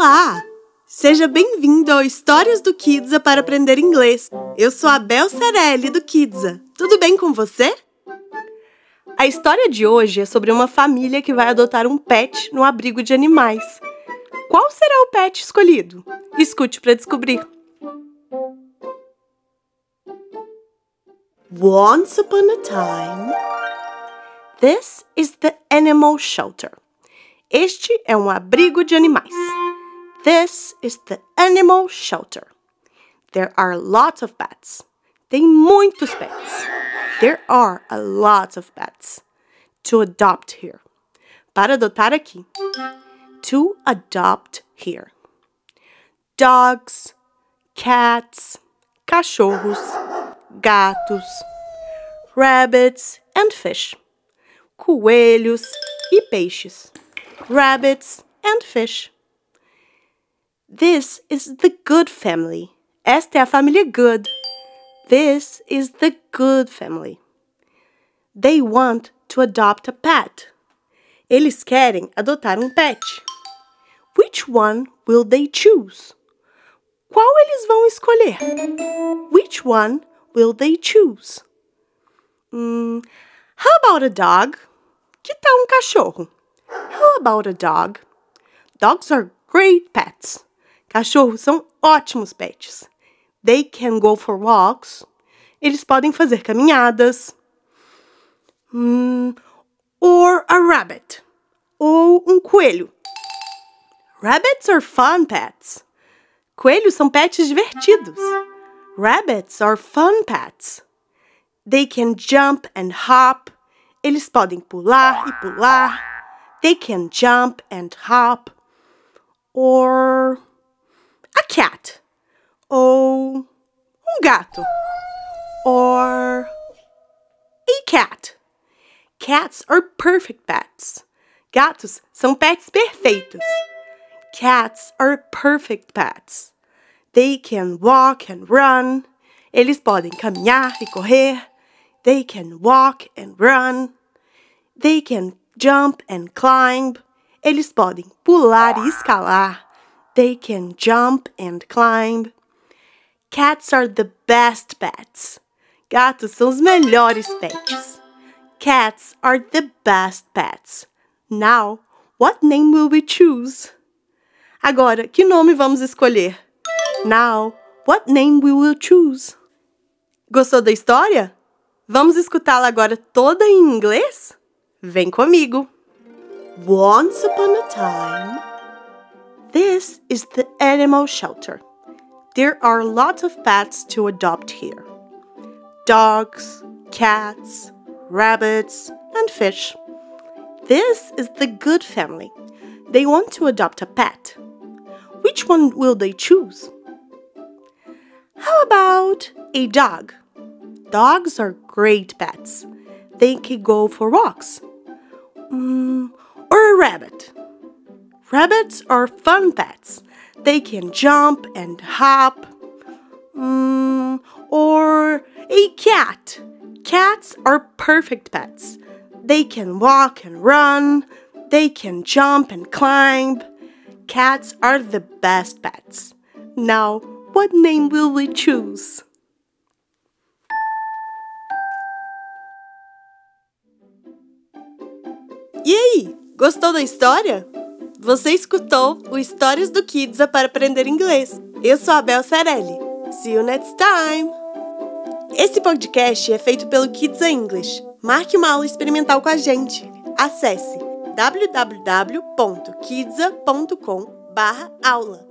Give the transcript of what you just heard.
Olá! Seja bem-vindo ao Histórias do Kidsa para aprender inglês. Eu sou a Bel Cerelli do Kidsa. Tudo bem com você? A história de hoje é sobre uma família que vai adotar um pet no abrigo de animais. Qual será o pet escolhido? Escute para descobrir. Once upon a time, this is the animal shelter. Este é um abrigo de animais. This is the animal shelter. There are lots of pets. Tem muitos pets. There are a lot of pets to adopt here. Para adotar aqui. To adopt here. Dogs, cats, cachorros, gatos, rabbits and fish. Coelhos e peixes rabbits, and fish. This is the good family. Esta é a família good. This is the good family. They want to adopt a pet. Eles querem adotar um pet. Which one will they choose? Qual eles vão escolher? Which one will they choose? Hmm, how about a dog? Que tal um cachorro? How about a dog? Dogs are great pets. Cachorros são ótimos pets. They can go for walks. Eles podem fazer caminhadas. Hmm, or a rabbit. Ou um coelho. Rabbits are fun pets. Coelhos são pets divertidos. Rabbits are fun pets. They can jump and hop. Eles podem pular e pular. They can jump and hop. Or gato. Or a cat. Cats are perfect pets. Gatos são pets perfeitos. Cats are perfect pets. They can walk and run. Eles podem caminhar e correr. They can walk and run. They can jump and climb. Eles podem pular e escalar. They can jump and climb. Cats are the best pets. Gatos são os melhores pets. Cats are the best pets. Now, what name will we choose? Agora, que nome vamos escolher? Now, what name we will choose? Gostou da história? Vamos escutá-la agora toda em inglês? Vem comigo! Once upon a time, this is the animal shelter. There are lots of pets to adopt here dogs, cats, rabbits, and fish. This is the good family. They want to adopt a pet. Which one will they choose? How about a dog? Dogs are great pets. They can go for walks Mm, or a rabbit. Rabbits are fun pets. They can jump and hop. Mm, or a cat. Cats are perfect pets. They can walk and run. They can jump and climb. Cats are the best pets. Now, what name will we choose? E aí, gostou da história? Você escutou o Histórias do Kidsa para aprender inglês. Eu sou a Bel Cerelli. See you next time! Esse podcast é feito pelo Kidsa English. Marque uma aula experimental com a gente. Acesse www.kidsa.com/aula.